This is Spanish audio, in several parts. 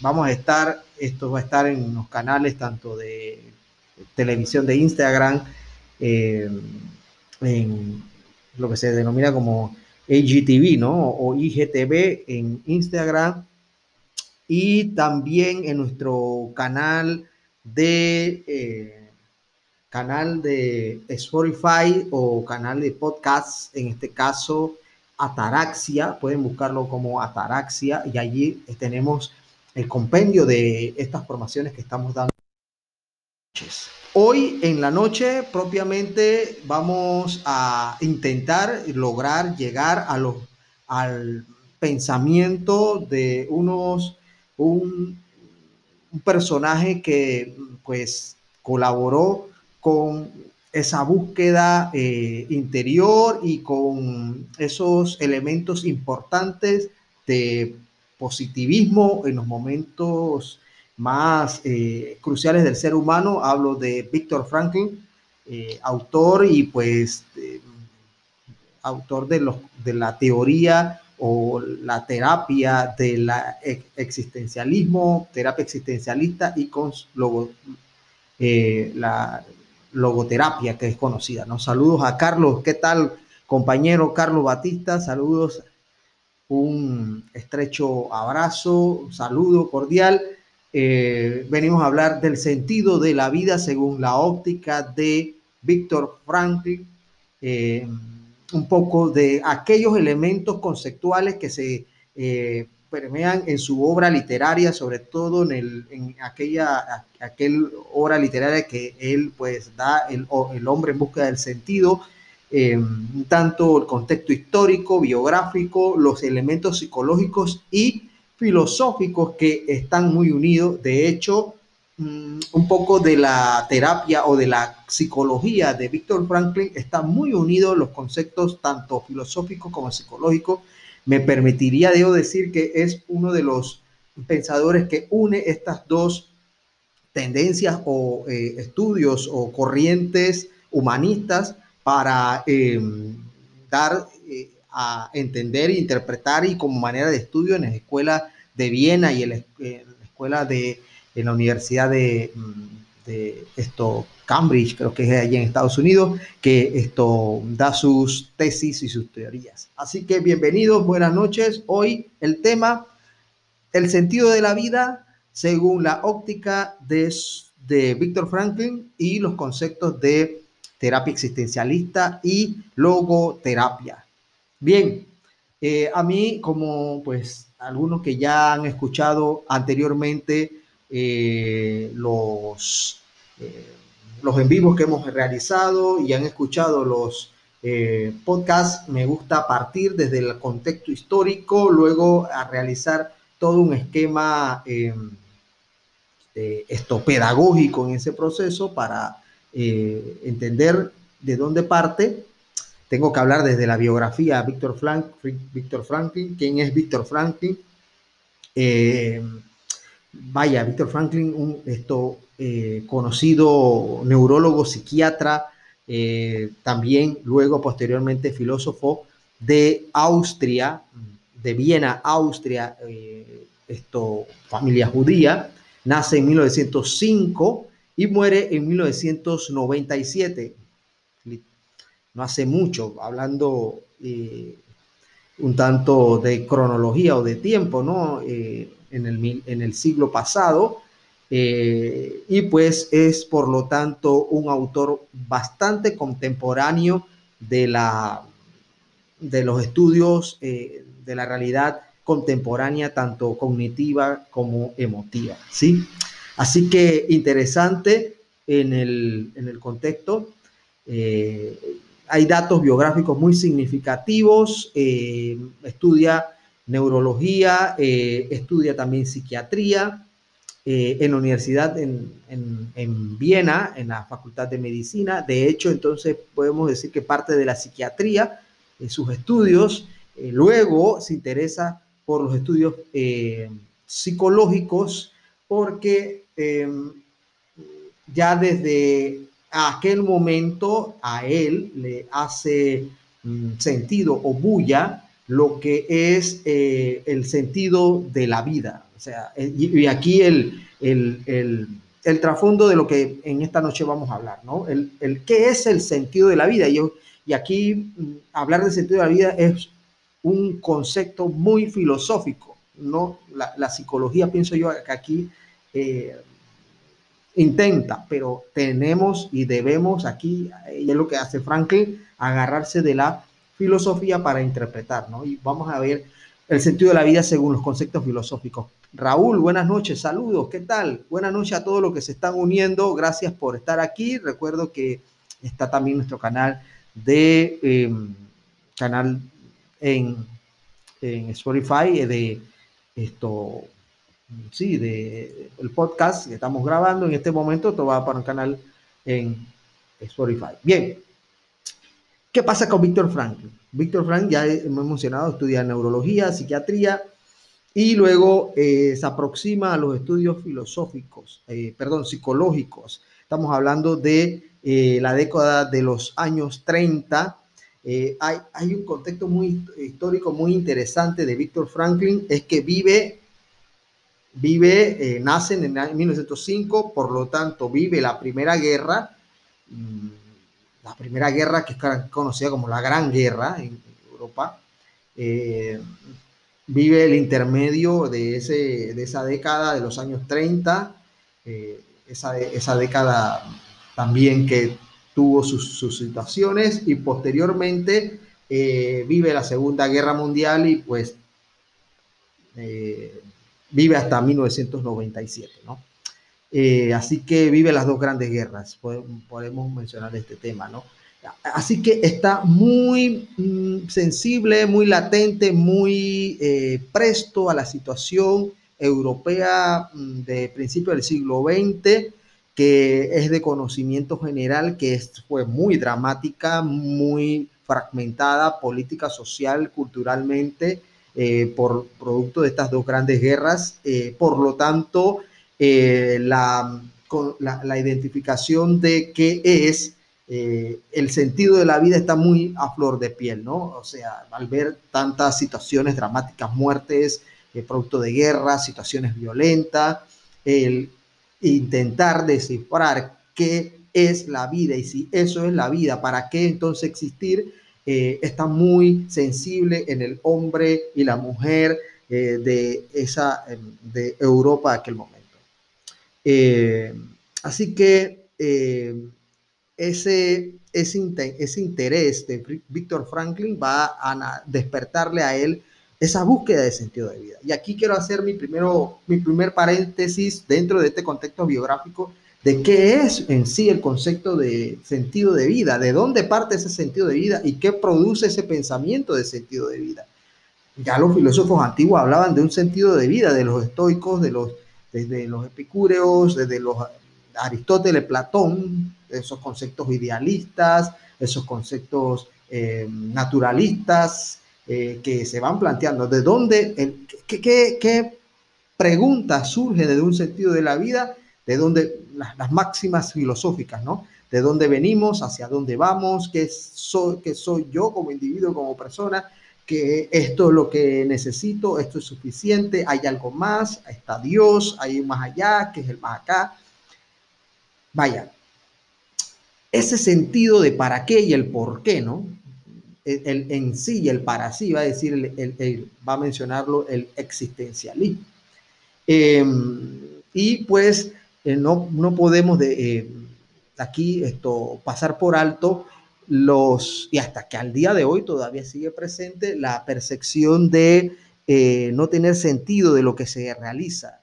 vamos a estar, esto va a estar en los canales tanto de televisión de Instagram, eh, en lo que se denomina como AGTV, ¿no? O IGTV en Instagram y también en nuestro canal de eh, canal de Spotify o canal de podcast, en este caso Ataraxia, pueden buscarlo como Ataraxia y allí tenemos el compendio de estas formaciones que estamos dando. Hoy en la noche propiamente vamos a intentar lograr llegar a los, al pensamiento de unos un, personaje que pues colaboró con esa búsqueda eh, interior y con esos elementos importantes de positivismo en los momentos más eh, cruciales del ser humano. Hablo de Víctor Franklin, eh, autor y pues autor de, los, de la teoría o la terapia del existencialismo, terapia existencialista y con eh, la logoterapia que es conocida. ¿no? Saludos a Carlos, ¿qué tal compañero Carlos Batista? Saludos, un estrecho abrazo, saludo cordial. Eh, venimos a hablar del sentido de la vida según la óptica de Víctor Franklin. Eh, un poco de aquellos elementos conceptuales que se eh, permean en su obra literaria, sobre todo en aquella aquel obra literaria que él pues da el, el hombre en busca del sentido, em, tanto el contexto histórico, biográfico, los elementos psicológicos y filosóficos que están muy unidos. De hecho, Mm, un poco de la terapia o de la psicología de Víctor Franklin está muy unido los conceptos tanto filosóficos como psicológicos. Me permitiría, debo decir, que es uno de los pensadores que une estas dos tendencias o eh, estudios o corrientes humanistas para em, dar eh, a entender, interpretar y como manera de estudio en la escuela de Viena y en la escuela de en la Universidad de, mm, esto, Cambridge, creo que es allí en Estados Unidos, que esto da sus tesis y sus teorías. Así que bienvenidos, buenas noches. Hoy el tema, el sentido de la vida según la óptica de, de Víctor Franklin y los conceptos de terapia existencialista y logoterapia. Bien, eh, a mí, como pues algunos que ya han escuchado anteriormente eh, los, eh, los en vivos que hemos realizado y han escuchado los podcasts, me gusta partir desde el contexto histórico, luego a realizar todo un esquema esto pedagógico en ese proceso para entender de dónde parte. Tengo que hablar desde la biografía de Víctor, Frank, Víctor Franklin, quién es Víctor Franklin, vaya, Víctor Franklin, un esto, eh, conocido neurólogo, psiquiatra, eh, también luego posteriormente filósofo de Austria, de Viena, Austria, eh, esto, familia judía, nace en 1905 y muere en 1997. No hace mucho, hablando un tanto de cronología o de tiempo, ¿no? en el, en el siglo pasado eh, y pues es por lo tanto un autor bastante contemporáneo de, la, de los estudios eh, de la realidad contemporánea, tanto cognitiva como emotiva. ¿sí? Así que interesante en el, en el contexto. Eh, hay datos biográficos muy significativos, estudia neurología, eh, estudia también psiquiatría eh, en la universidad en, en, Viena, en la Facultad de Medicina. De hecho, entonces podemos decir que parte de la psiquiatría, en sus estudios, eh, luego se interesa por los estudios psicológicos porque em, ya desde aquel momento a él le hace mm, sentido o bulla lo que es eh, el sentido de la vida, O sea, y, aquí el, el, el, el, trasfondo de lo que en esta noche vamos a hablar, ¿no? El, el qué es el sentido de la vida. Y, y aquí mm, hablar del sentido de la vida es un concepto muy filosófico, ¿no? La, la psicología, pienso yo, que aquí eh, intenta, pero tenemos y debemos aquí, y es lo que hace Franklin, agarrarse de la filosofía para interpretar, ¿no? Y vamos a ver el sentido de la vida según los conceptos filosóficos. Raúl, buenas noches, saludos, ¿qué tal? Buenas noches a todos los que se están uniendo, gracias por estar aquí. Recuerdo que está también nuestro canal de em, canal en, en Spotify eh, de esto, sí, de el podcast que estamos grabando en este momento, todo va para un canal en Spotify. Bien, ¿qué pasa con Víctor Franklin? Víctor Frank, ya hemos mencionado, estudia neurología, psiquiatría y luego eh, se aproxima a los estudios filosóficos, eh, perdón, psicológicos. Estamos hablando de eh, la década de los años 30. Hay, hay, un contexto muy histórico muy interesante de Víctor Franklin, es que vive, vive, nace en 1905, por lo tanto vive la Primera Guerra. Mm, la Primera Guerra, que es conocida como la Gran Guerra en Europa, eh, vive el intermedio de, ese, de esa década de los años 30, eh, esa, esa, década también que tuvo sus, sus situaciones y posteriormente eh, vive la Segunda Guerra Mundial y pues vive hasta 1997, ¿no? Eh, así que vive las dos grandes guerras, podemos mencionar este tema, ¿no? Así que está muy mm, sensible, muy latente, muy eh, presto a la situación europea mm, de principio del siglo XX, que es de conocimiento general, que fue muy dramática, muy fragmentada política, social, culturalmente, eh, por producto de estas dos grandes guerras. por lo tanto, eh, la, la, identificación de qué es eh, el sentido de la vida está muy a flor de piel, ¿no? O sea, al ver tantas situaciones dramáticas, muertes, eh, producto de guerra, situaciones violentas, el intentar descifrar qué es la vida y si eso es la vida, ¿para qué entonces existir? Está muy sensible en el hombre y la mujer de, esa, de Europa de aquel momento. Eh, así que eh, ese, ese, ese, interés de Víctor Franklin va a despertarle a él esa búsqueda de sentido de vida. Y aquí quiero hacer mi, primero, mi primer paréntesis dentro de este contexto biográfico de qué es en sí el concepto de sentido de vida, de dónde parte ese sentido de vida y qué produce ese pensamiento de sentido de vida. Ya los filósofos antiguos hablaban de un sentido de vida, de los estoicos, de los desde los epicúreos, desde los Aristóteles, Platón, esos conceptos idealistas, esos conceptos eh, naturalistas eh, que se van planteando. ¿De dónde, qué, qué, qué pregunta surge desde un sentido de la vida? De dónde las, las, máximas filosóficas, ¿no? De dónde venimos, hacia dónde vamos, qué soy, qué soy yo como individuo, como persona, que esto es lo que necesito, esto es suficiente, hay algo más, está Dios, hay más allá, que es el más acá. Vaya, ese sentido de para qué y el por qué, ¿no? El, en sí y el para sí, va a decir, el, va a mencionarlo el existencialismo. Em, y pues eh, no, no podemos de, eh, aquí esto, pasar por alto los, y hasta que al día de hoy todavía sigue presente la percepción de eh, no tener sentido de lo que se realiza.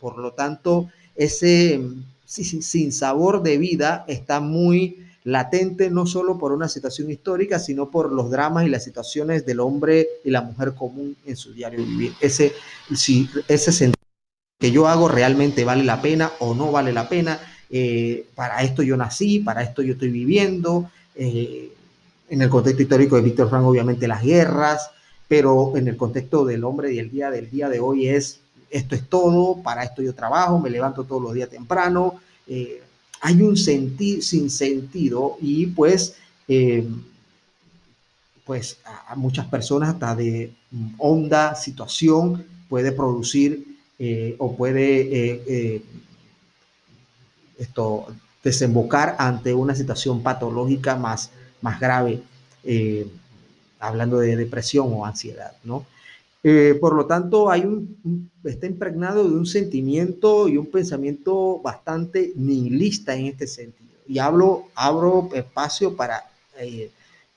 Por lo tanto, ese sin sabor de vida está muy latente no solo por una situación histórica, sino por los dramas y las situaciones del hombre y la mujer común en su diario vivir. Ese, si, ese sentido que yo hago realmente vale la pena o no vale la pena. Eh, para esto yo nací, para esto yo estoy viviendo, eh, en el contexto histórico de Víctor Frank, obviamente las guerras, pero en el contexto del hombre y el día del día de hoy es, esto es todo, para esto yo trabajo, me levanto todos los días temprano, eh, hay un sentir sin sentido y pues, pues a muchas personas hasta de honda situación puede producir eh, o puede eh, esto, desembocar ante una situación patológica más, más grave, hablando de depresión o ansiedad, ¿no? por lo tanto, hay un, está impregnado de un sentimiento y un pensamiento bastante nihilista en este sentido. Y hablo, abro espacio para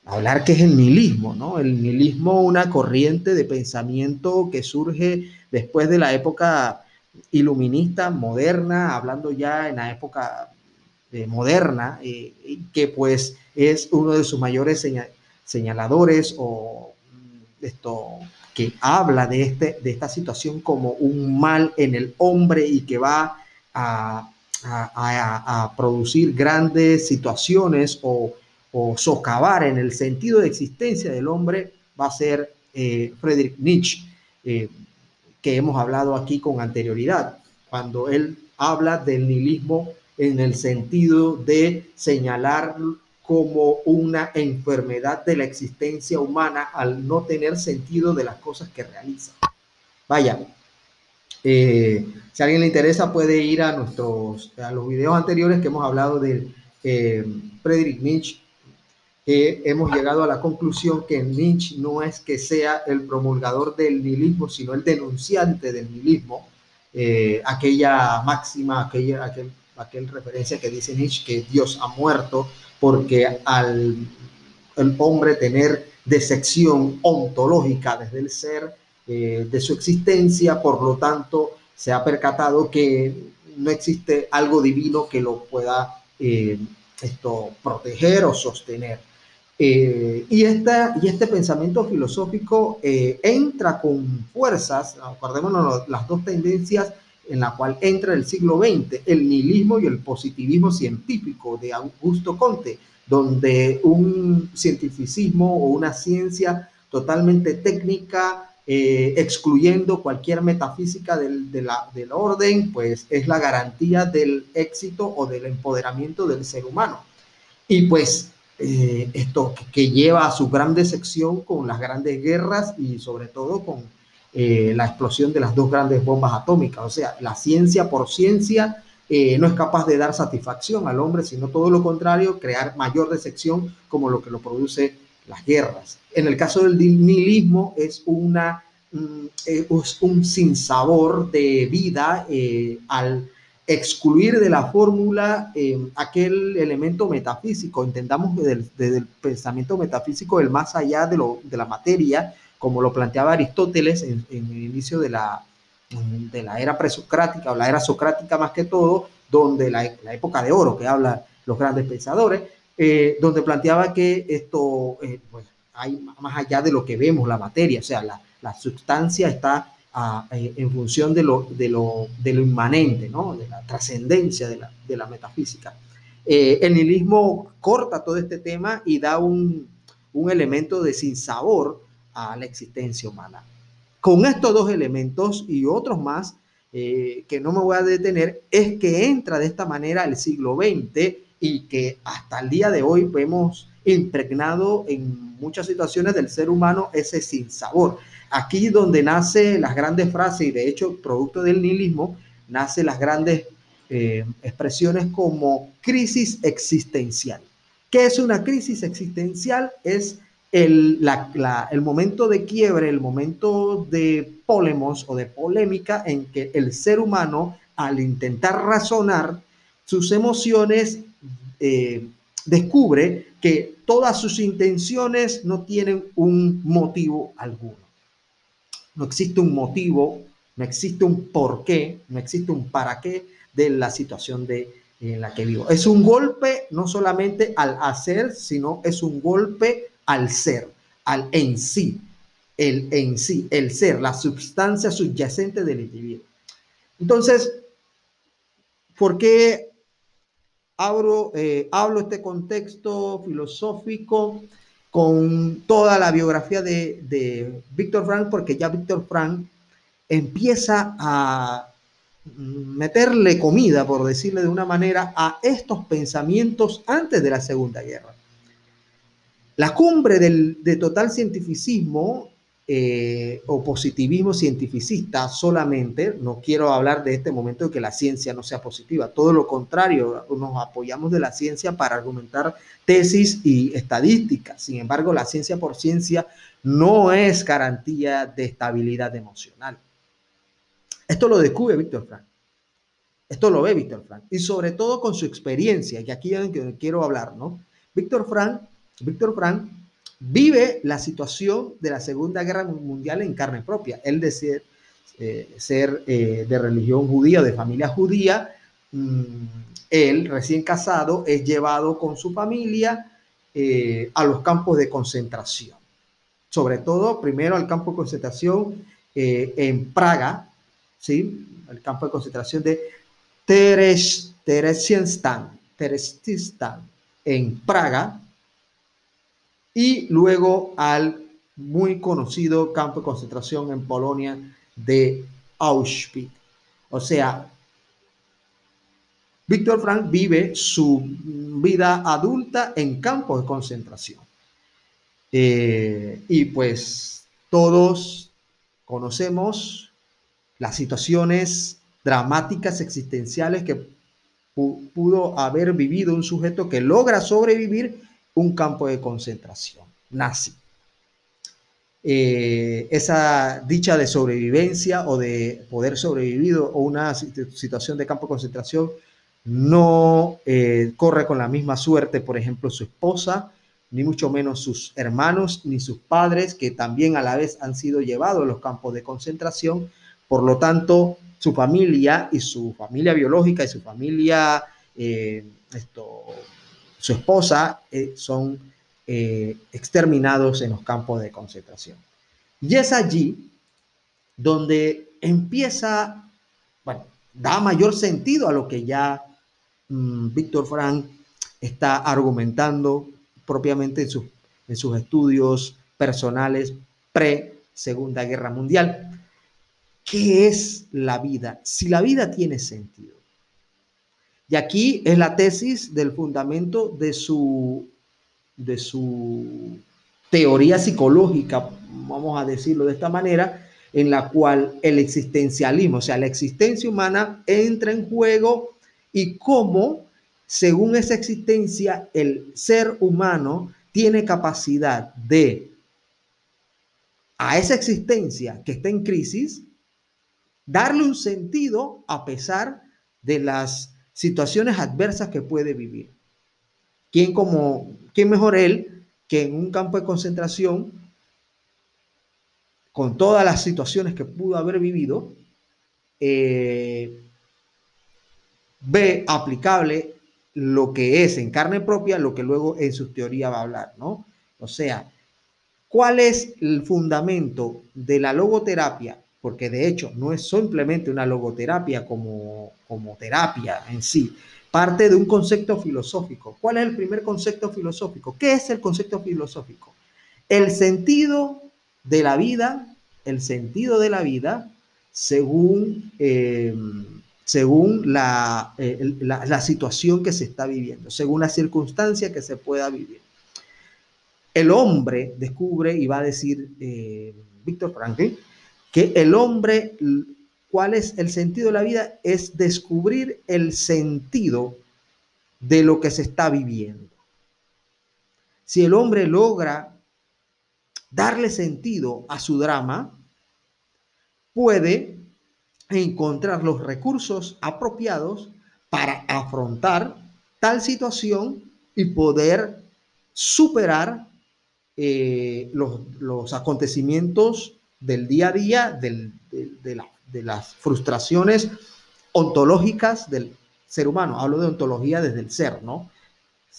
hablar que es el nihilismo, ¿no? El nihilismo, una corriente de pensamiento que surge después de la época iluminista, moderna, hablando ya en la época eh, moderna, eh, que pues es uno de sus mayores señaladores o mm, esto que habla de, este, de esta situación como un mal en el hombre y que va a, producir grandes situaciones o o socavar en el sentido de existencia del hombre va a ser eh, Friedrich Nietzsche, eh, que hemos hablado aquí con anterioridad, cuando él habla del nihilismo en el sentido de señalar como una enfermedad de la existencia humana al no tener sentido de las cosas que realiza. Vaya, eh, si alguien le interesa puede ir a nuestros a los videos anteriores que hemos hablado de Friedrich Nietzsche hemos llegado a la conclusión que Nietzsche no es que sea el promulgador del nihilismo, sino el denunciante del nihilismo. Eh, aquella máxima, aquella, aquel, aquel referencia que dice Nietzsche que Dios ha muerto porque al el hombre tener desección ontológica desde el ser eh, de su existencia, por lo tanto, se ha percatado que no existe algo divino que lo pueda eh, esto proteger o sostener. Eh, y, esta, y este pensamiento filosófico eh, entra con fuerzas, acordémonos las dos tendencias en la cual entra el siglo XX, el nihilismo y el positivismo científico de Augusto Conte, donde un cientificismo o una ciencia totalmente técnica, eh, excluyendo cualquier metafísica del, del orden, pues es la garantía del éxito o del empoderamiento del ser humano. Y pues eh, esto que lleva a su gran decepción con las grandes guerras y sobre todo con eh, la explosión de las dos grandes bombas atómicas. O sea, la ciencia por ciencia eh, no es capaz de dar satisfacción al hombre, sino todo lo contrario, crear mayor decepción como lo que lo produce las guerras. En el caso del nihilismo es una mm, es un sinsabor de vida al excluir de la fórmula eh, aquel elemento metafísico, entendamos desde, el pensamiento metafísico el más allá de, lo, de la materia, como lo planteaba Aristóteles en, el inicio de la, de la era presocrática o la era socrática más que todo, donde la, la época de oro que hablan los grandes pensadores, eh, donde planteaba que esto eh, pues, hay más allá de lo que vemos, la materia, o sea, la, la sustancia está eh, en función de lo, de lo, de lo inmanente, ¿no? de la trascendencia de la, de la metafísica. Eh, el nihilismo corta todo este tema y da un, un elemento de sinsabor a la existencia humana. Con estos dos elementos y otros más, eh, que no me voy a detener, es que entra de esta manera el siglo XX y que hasta el día de hoy vemos impregnado en muchas situaciones del ser humano ese sinsabor. Aquí donde nace las grandes frases y de hecho producto del nihilismo, nace las grandes eh, expresiones como crisis existencial. ¿Qué es una crisis existencial? Es el, el momento de quiebre, el momento de polemos o de polémica en que el ser humano, al intentar razonar sus emociones, eh, descubre que todas sus intenciones no tienen un motivo alguno no existe un motivo, no existe un porqué, no existe un para qué de la situación de, en la que vivo. Es un golpe no solamente al hacer, sino es un golpe al ser, al en sí, el en sí, el ser, la sustancia subyacente del individuo. Entonces, ¿por qué abro, eh, hablo este contexto filosófico? Con toda la biografía de, de Víctor Frank, porque ya Víctor Frank empieza a meterle comida, por decirle de una manera, a estos pensamientos antes de la Segunda Guerra. La cumbre del, de total cientificismo eh, o positivismo cientificista solamente, no quiero hablar de este momento de que la ciencia no sea positiva, todo lo contrario, nos apoyamos de la ciencia para argumentar tesis y estadísticas, sin embargo, la ciencia por ciencia no es garantía de estabilidad emocional. Esto lo descubre Víctor Frank. Esto lo ve Víctor Frank. Y sobre todo con su experiencia, que aquí es que quiero hablar, ¿no? Víctor Frank, Víctor Frank vive la situación de la Segunda Guerra Mundial en carne propia. Él de ser, eh, ser eh, de religión judía, de familia judía, mm, él recién casado es llevado con su familia eh, a los campos de concentración. Sobre todo, primero al campo de concentración en Praga, ¿sí? el campo de concentración de Teres, Teresienstan, Terestistan, en Praga, y luego al muy conocido campo de concentración en Polonia de Auschwitz. O sea, Víctor Frank vive su vida adulta en campos de concentración. Eh, y pues todos conocemos las situaciones dramáticas existenciales que pudo haber vivido un sujeto que logra sobrevivir un campo de concentración nazi. Eh, esa dicha de sobrevivencia o de poder sobrevivir o una situación de campo de concentración no eh, corre con la misma suerte, por ejemplo, su esposa, ni mucho menos sus hermanos, ni sus padres, que también a la vez han sido llevados a los campos de concentración. Por lo tanto, su familia y su familia biológica y su familia eh, esto, su esposa eh, son eh, exterminados en los campos de concentración. Y es allí donde empieza, bueno, da mayor sentido a lo que ya mm, Víctor Frank está argumentando propiamente en, en sus estudios personales pre-Segunda Guerra Mundial. ¿Qué es la vida? Si la vida tiene sentido. Y aquí es la tesis del fundamento de su, de su teoría psicológica, vamos a decirlo de esta manera, en la cual el existencialismo, o sea, la existencia humana entra en juego y cómo, según esa existencia, el ser humano tiene capacidad de, a esa existencia que está en crisis, darle un sentido a pesar de las situaciones adversas que puede vivir. ¿Quién, como, quién mejor él que en un campo de concentración, con todas las situaciones que pudo haber vivido, eh, ve aplicable lo que es en carne propia, lo que luego en su teoría va a hablar, ¿no? O sea, ¿cuál es el fundamento de la logoterapia porque de hecho no es simplemente una logoterapia como, como terapia en sí, parte de un concepto filosófico. ¿Cuál es el primer concepto filosófico? ¿Qué es el concepto filosófico? El sentido de la vida, el sentido de la vida según, eh, según eh, la, la, situación que se está viviendo, según la circunstancia que se pueda vivir. El hombre descubre, y va a decir eh, Víctor Franklin, que el hombre, ¿cuál es el sentido de la vida? Es descubrir el sentido de lo que se está viviendo. Si el hombre logra darle sentido a su drama, puede encontrar los recursos apropiados para afrontar tal situación y poder superar eh, los, los acontecimientos del día a día, de, las frustraciones ontológicas del ser humano. Hablo de ontología desde el ser, ¿no?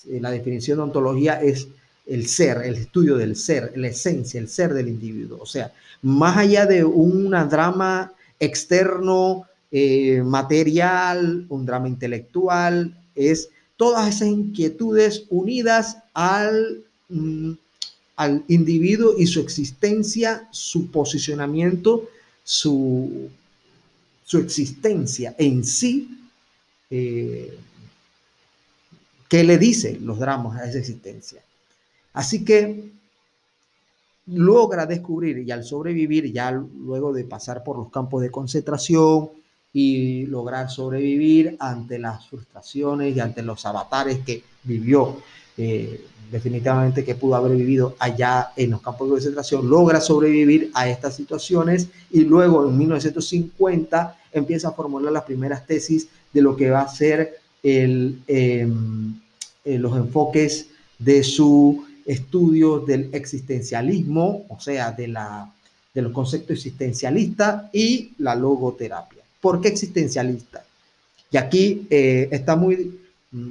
Eh, la definición de ontología es el ser, el estudio del ser, la esencia, el ser del individuo. O sea, más allá de un drama externo, eh, material, un drama intelectual, es todas esas inquietudes unidas al, mm, al individuo y su existencia, su posicionamiento, su, su existencia en sí. Eh, ¿Qué le dice los dramas a esa existencia? Así que logra descubrir y al sobrevivir, ya luego de pasar por los campos de concentración y lograr sobrevivir ante las frustraciones y ante los avatares que vivió, eh, definitivamente que pudo haber vivido allá en los campos de concentración, logra sobrevivir a estas situaciones y luego en 1950 empieza a formular las primeras tesis de lo que va a ser em, eh, los enfoques de su estudio del existencialismo, o sea, de los conceptos existencialistas y la logoterapia. ¿Por qué existencialista? Y aquí eh, está muy,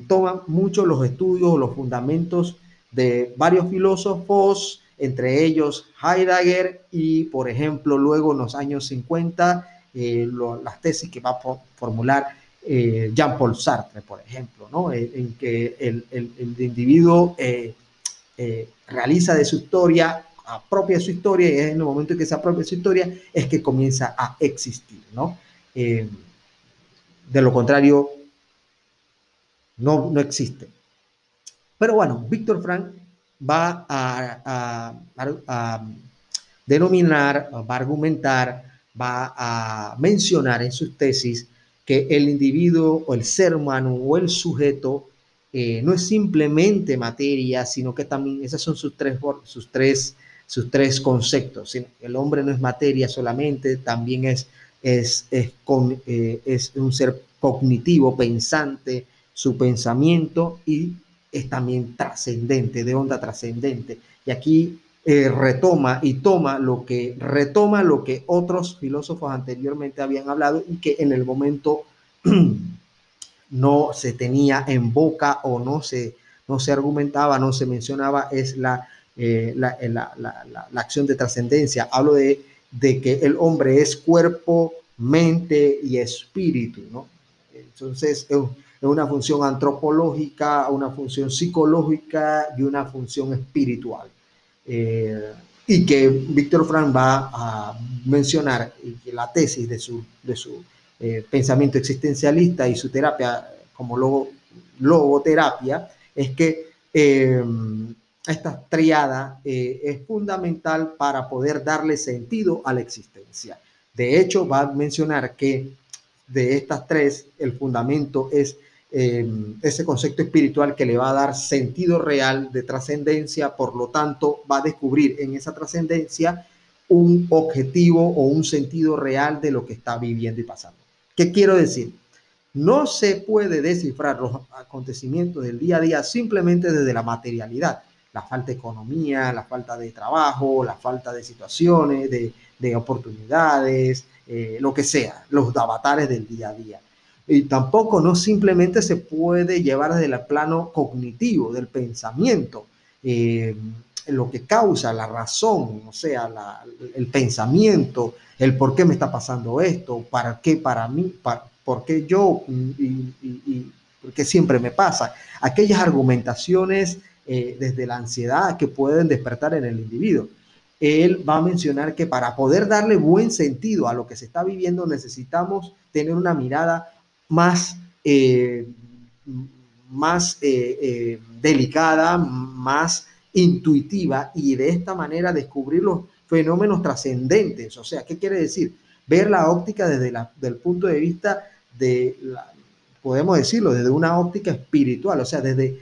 toma mucho los estudios, los fundamentos de varios filósofos, entre ellos Heidegger y, por ejemplo, luego en los años 50, eh, las tesis que va a formular eh, Jean-Paul Sartre, por ejemplo, ¿no? en, que el, individuo eh, realiza de su historia, apropia su historia, y es en el momento en que se apropia su historia, es que comienza a existir. ¿no? de lo contrario, no, no existe. Pero bueno, Víctor Frank va a, denominar, va a argumentar, va a mencionar en sus tesis que el individuo o el ser humano o el sujeto eh, no es simplemente materia, sino que también esos son sus tres, sus tres, sus tres conceptos. El hombre no es materia solamente, también es, es, es, con, eh, es un ser cognitivo, pensante, su pensamiento y es también trascendente, de onda trascendente. Y aquí eh, retoma y toma lo que retoma lo que otros filósofos anteriormente habían hablado y que en el momento no se tenía en boca o no se, no se argumentaba, no se mencionaba, es la, eh, la, la, la, acción de trascendencia. Hablo de, de que el hombre es cuerpo, mente y espíritu, ¿no? Entonces, es una función antropológica, una función psicológica y una función espiritual. Eh, y que Víctor Frank va a mencionar la tesis de su, de su eh, pensamiento existencialista y su terapia como logo, logoterapia es que eh, esta triada es fundamental para poder darle sentido a la existencia. De hecho, va a mencionar que de estas tres, el fundamento es Em, ese concepto espiritual que le va a dar sentido real de trascendencia, por lo tanto va a descubrir en esa trascendencia un objetivo o un sentido real de lo que está viviendo y pasando. ¿Qué quiero decir? No se puede descifrar los acontecimientos del día a día simplemente desde la materialidad, la falta de economía, la falta de trabajo, la falta de situaciones, de, oportunidades, eh, lo que sea, los avatares del día a día y tampoco no simplemente se puede llevar desde el plano cognitivo, del pensamiento, eh, lo que causa la razón, o sea, el pensamiento, el por qué me está pasando esto, para qué para mí, por qué yo y, y, por qué siempre me pasa. Aquellas argumentaciones eh, desde la ansiedad que pueden despertar en el individuo. Él va a mencionar que para poder darle buen sentido a lo que se está viviendo necesitamos tener una mirada más, eh, más eh, eh, delicada, más intuitiva y de esta manera descubrir los fenómenos trascendentes. O sea, ¿qué quiere decir? Ver la óptica desde el punto de vista de, podemos decirlo, desde una óptica espiritual, o sea, desde,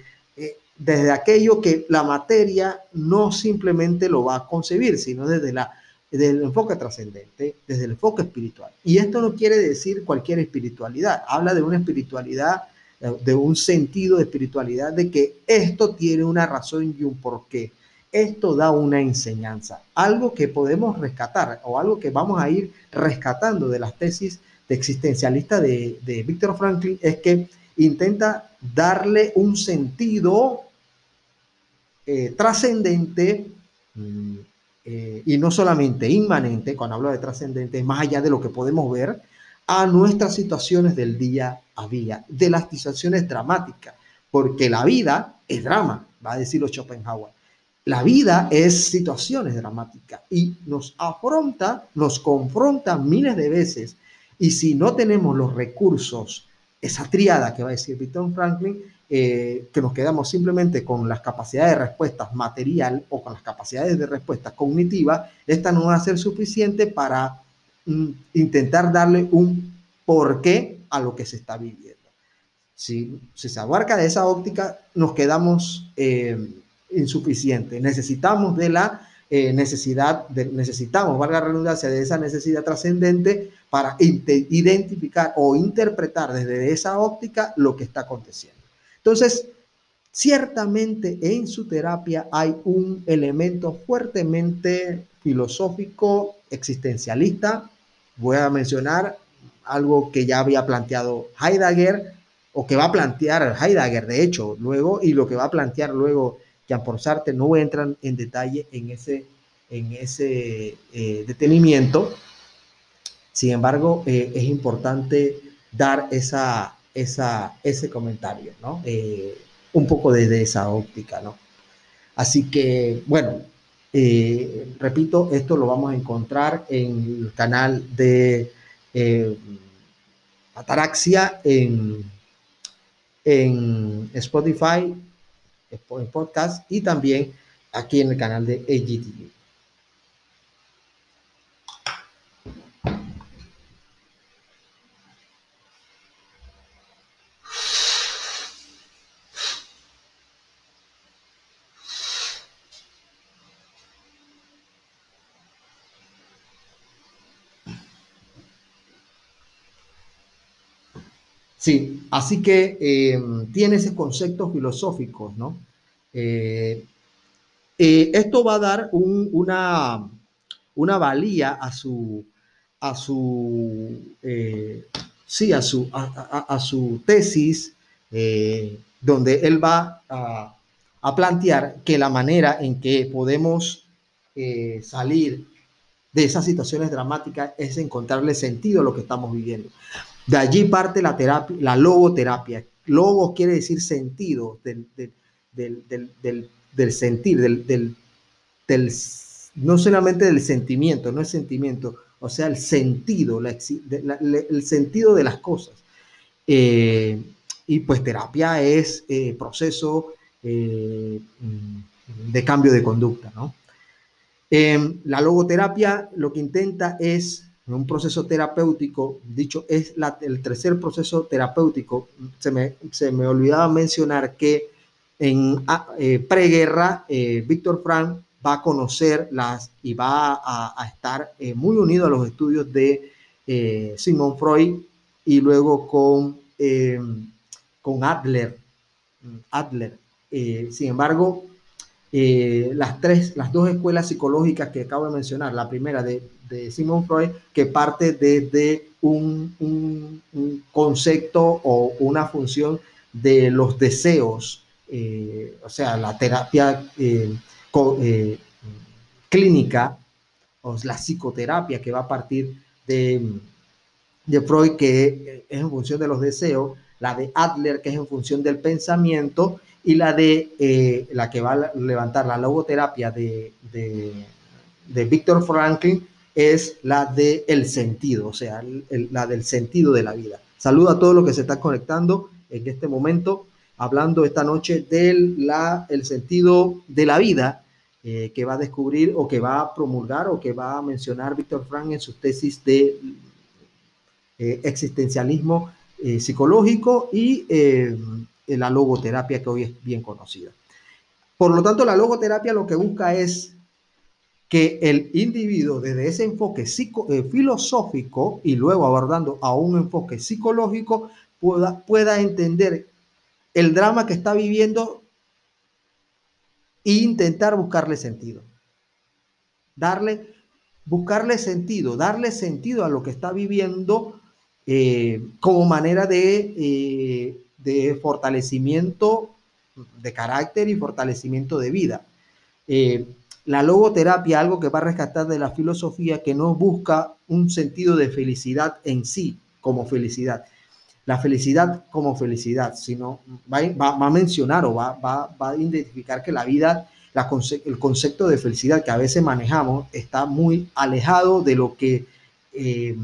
desde aquello que la materia no simplemente lo va a concebir, sino desde la desde el enfoque trascendente, desde el enfoque espiritual. Y esto no quiere decir cualquier espiritualidad, habla de una espiritualidad, eh, de un sentido de espiritualidad, de que esto tiene una razón y un porqué. Esto da una enseñanza, algo que podemos rescatar o algo que vamos a ir rescatando de las tesis de existencialista de, de Víctor Franklin es que intenta darle un sentido eh, trascendente, mm, eh, y no solamente inmanente, cuando hablo de trascendente, más allá de lo que podemos ver, a nuestras situaciones del día a día, de las situaciones dramáticas, porque la vida es drama, va a decirlo Schopenhauer. La vida es situaciones dramáticas y nos afronta, nos confronta miles de veces. Y si no tenemos los recursos esa triada que va a decir Víctor Franklin, eh, que nos quedamos simplemente con las capacidades de respuestas material o con las capacidades de respuesta cognitiva, esta no va a ser suficiente para mm, intentar darle un porqué a lo que se está viviendo. Si, se abarca de esa óptica, nos quedamos eh, insuficientes. Necesitamos de la eh, necesidad, de, necesitamos, valga la redundancia, de esa necesidad trascendente para identificar o interpretar desde esa óptica lo que está aconteciendo. Entonces, ciertamente en su terapia hay un elemento fuertemente filosófico, existencialista. Voy a mencionar algo que ya había planteado Heidegger o que va a plantear Heidegger, de hecho, luego, y lo que va a plantear luego Jean-Paul Sartre, no voy a entrar en detalle en ese, en ese eh, detenimiento. Sin embargo, eh, es importante dar esa, esa, ese comentario, ¿no? Eh, un poco desde esa óptica, ¿no? Así que, bueno, repito, esto lo vamos a encontrar en el canal de Ataraxia en en Spotify, en podcast y también aquí en el canal de AGTV. Sí, así que eh, tiene ese concepto filosófico, ¿no? Eh, eh, esto va a dar una, una valía a su, a su, sí, a su, a, su tesis, donde él va a, plantear que la manera en que podemos salir de esas situaciones dramáticas es encontrarle sentido a lo que estamos viviendo. De allí parte la terapia, la logoterapia. Logo quiere decir sentido, del, sentir, del, no solamente del sentimiento, no es sentimiento, o sea, el sentido, el sentido de las cosas. Eh, y pues terapia es eh, proceso eh, de cambio de conducta, ¿no? la logoterapia lo que intenta es un proceso terapéutico, dicho, es el tercer proceso terapéutico. Se me, se me olvidaba mencionar que en ah, eh, preguerra, eh, Víctor Frank va a conocer las y va a, estar eh, muy unido a los estudios de Sigmund Freud y luego con, con Adler. Adler. sin embargo, las tres, las dos escuelas psicológicas que acabo de mencionar, la primera de de Simon Freud que parte desde un, un, concepto o una función de los deseos, eh, o sea, la terapia eh, eh, clínica o la psicoterapia que va a partir de, de Freud, que es en función de los deseos, la de Adler, que es en función del pensamiento, y la de la que va a levantar la logoterapia de, de, de Víctor Franklin, es la del el sentido, o sea, la del sentido de la vida. Saludo a todos los que se están conectando en este momento, hablando esta noche del el sentido de la vida eh, que va a descubrir o que va a promulgar o que va a mencionar Víctor Frank en sus tesis de eh, existencialismo eh, psicológico y la logoterapia que hoy es bien conocida. Por lo tanto, la logoterapia lo que busca es que el individuo desde ese enfoque eh, filosófico y luego abordando a un enfoque psicológico pueda, pueda entender el drama que está viviendo e intentar buscarle sentido. Darle, buscarle sentido, darle sentido a lo que está viviendo eh, como manera de, eh, de, fortalecimiento de carácter y fortalecimiento de vida. La logoterapia, algo que va a rescatar de la filosofía que no busca un sentido de felicidad en sí como felicidad. La felicidad como felicidad, sino va, a mencionar o va, va, a identificar que la vida, el concepto de felicidad que a veces manejamos está muy alejado de lo que eh,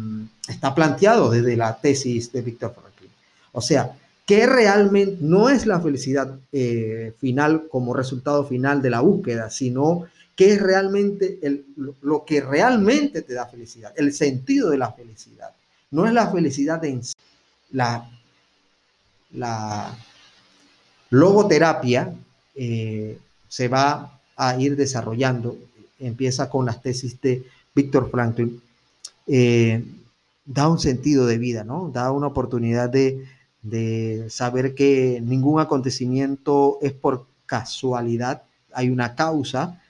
está planteado desde la tesis de Víctor Franklin. O sea, que realmente no es la felicidad eh, final como resultado final de la búsqueda, sino que es realmente el, lo, que realmente te da felicidad, el sentido de la felicidad. No es la felicidad en sí. La, la logoterapia eh, se va a ir desarrollando, empieza con las tesis de Víctor Franklin, eh, da un sentido de vida, ¿no? Da una oportunidad de, de saber que ningún acontecimiento es por casualidad, hay una causa,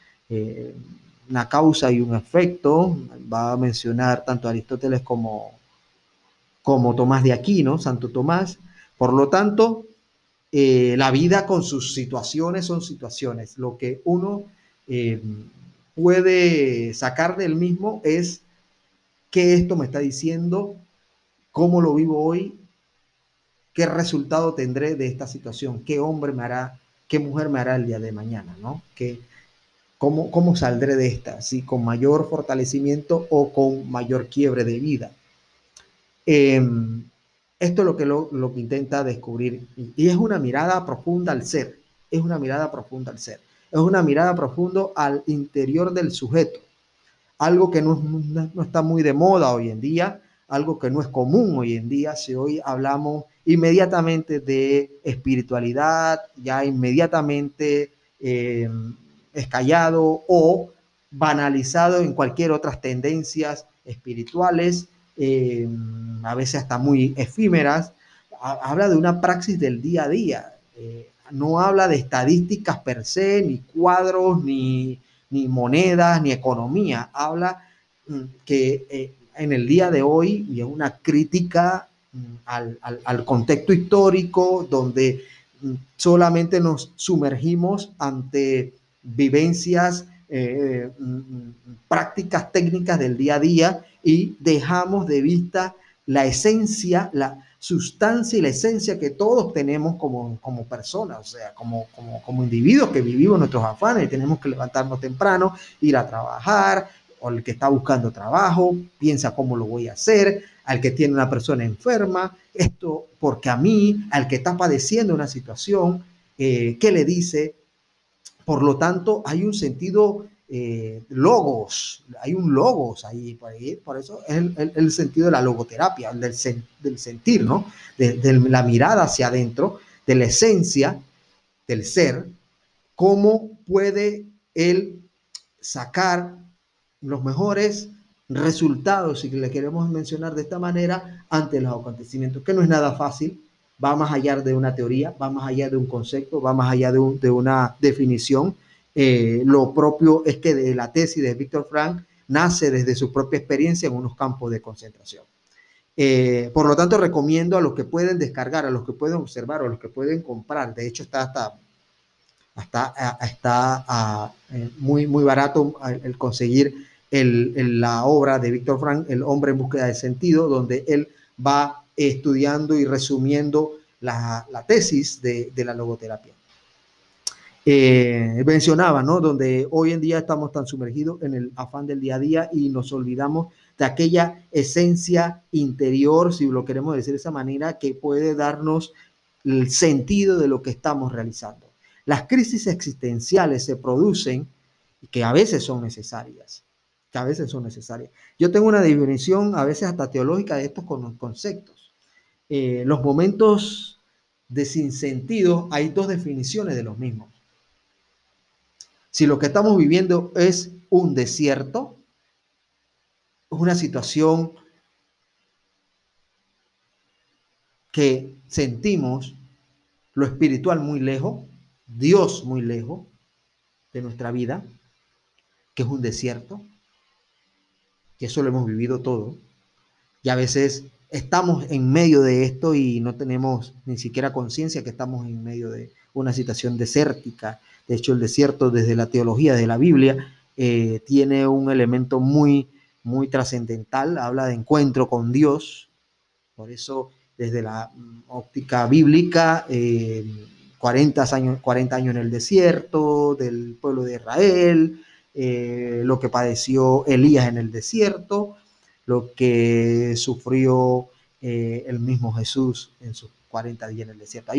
una causa y un efecto, va a mencionar tanto Aristóteles como, como Tomás de Aquino, Santo Tomás, por lo tanto, eh, la vida con sus situaciones son situaciones, lo que uno eh, puede sacar del mismo es qué esto me está diciendo, cómo lo vivo hoy qué resultado tendré de esta situación, qué hombre me hará, qué mujer me hará el día de mañana, ¿no? ¿Qué, cómo, ¿Cómo saldré de esta? ¿Si con mayor fortalecimiento o con mayor quiebre de vida? Em, esto es lo que, lo, lo que intenta descubrir. Y es una mirada profunda al ser, es una mirada profunda al ser, es una mirada profunda al interior del sujeto, algo que no, no está muy de moda hoy en día, algo que no es común hoy en día, si hoy hablamos inmediatamente de espiritualidad, ya inmediatamente eh, escallado o banalizado en cualquier otras tendencias espirituales, eh, a veces hasta muy efímeras, habla de una praxis del día a día, eh, no habla de estadísticas per se, ni cuadros, ni, ni monedas, ni economía, habla mm, que en el día de hoy y es una crítica Mm, al, contexto histórico donde mm, solamente nos sumergimos ante vivencias, eh, prácticas técnicas del día a día y dejamos de vista la esencia, la sustancia y la esencia que todos tenemos como, como personas, o sea, como, como, como individuos que vivimos nuestros afanes tenemos que levantarnos temprano, ir a trabajar, o el que está buscando trabajo, piensa cómo lo voy a hacer, al que tiene una persona enferma, esto porque a mí, al que está padeciendo una situación, eh, ¿qué le dice? Por lo tanto, hay un sentido eh, logos, hay un logos ahí, por, eso es el, sentido de la logoterapia, del, del sentir, ¿no? De, de, la mirada hacia adentro, de la esencia del ser, cómo puede él sacar los mejores resultados, si le queremos mencionar de esta manera, ante los acontecimientos, que no es nada fácil, va más allá de una teoría, va más allá de un concepto, va más allá de, una definición. Eh, lo propio es que de la tesis de Víctor Frank nace desde su propia experiencia en unos campos de concentración. Eh, por lo tanto, recomiendo a los que pueden descargar, a los que pueden observar a los que pueden comprar. De hecho, está hasta, hasta, está eh, muy, muy barato el conseguir la obra de Víctor Frank, El hombre en búsqueda de sentido, donde él va estudiando y resumiendo la, tesis de, la logoterapia. Eh, mencionaba, ¿no? Donde hoy en día estamos tan sumergidos en el afán del día a día y nos olvidamos de aquella esencia interior, si lo queremos decir de esa manera, que puede darnos el sentido de lo que estamos realizando. Las crisis existenciales se producen y que a veces son necesarias que a veces son necesarias. Yo tengo una definición, a veces hasta teológica, de estos conceptos. Eh, los momentos de sinsentido, hay dos definiciones de los mismos. Si lo que estamos viviendo es un desierto, es una situación que sentimos lo espiritual muy lejos, Dios muy lejos de nuestra vida, que es un desierto, que eso lo hemos vivido todo, y a veces estamos en medio de esto y no tenemos ni siquiera conciencia que estamos en medio de una situación desértica. De hecho, el desierto desde la teología, de la Biblia, eh, tiene un elemento muy, muy trascendental, habla de encuentro con Dios. Por eso, desde la óptica bíblica, 40, eh, años, 40 años en el desierto del pueblo de Israel, eh, lo que padeció Elías en el desierto, lo que sufrió eh, el mismo Jesús en sus 40 días en el desierto.